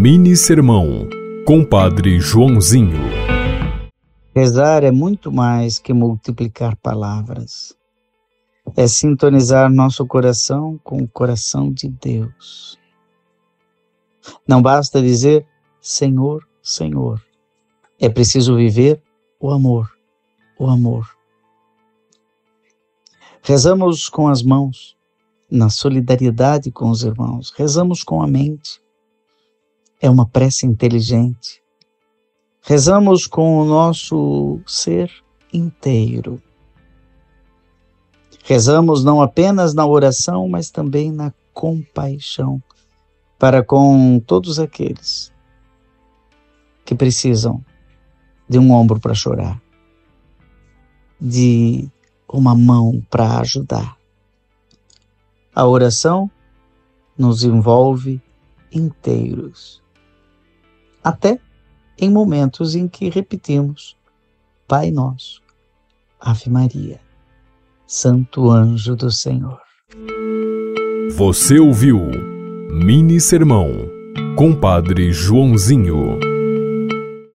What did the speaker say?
Mini Sermão, Compadre Joãozinho. Rezar é muito mais que multiplicar palavras. É sintonizar nosso coração com o coração de Deus. Não basta dizer Senhor, Senhor. É preciso viver o amor, o amor. Rezamos com as mãos, na solidariedade com os irmãos. Rezamos com a mente. É uma prece inteligente. Rezamos com o nosso ser inteiro. Rezamos não apenas na oração, mas também na compaixão para com todos aqueles que precisam de um ombro para chorar, de uma mão para ajudar. A oração nos envolve inteiros, até em momentos em que repetimos Pai Nosso, Ave Maria, Santo Anjo do Senhor. Você ouviu Mini Sermão, Compadre Joãozinho.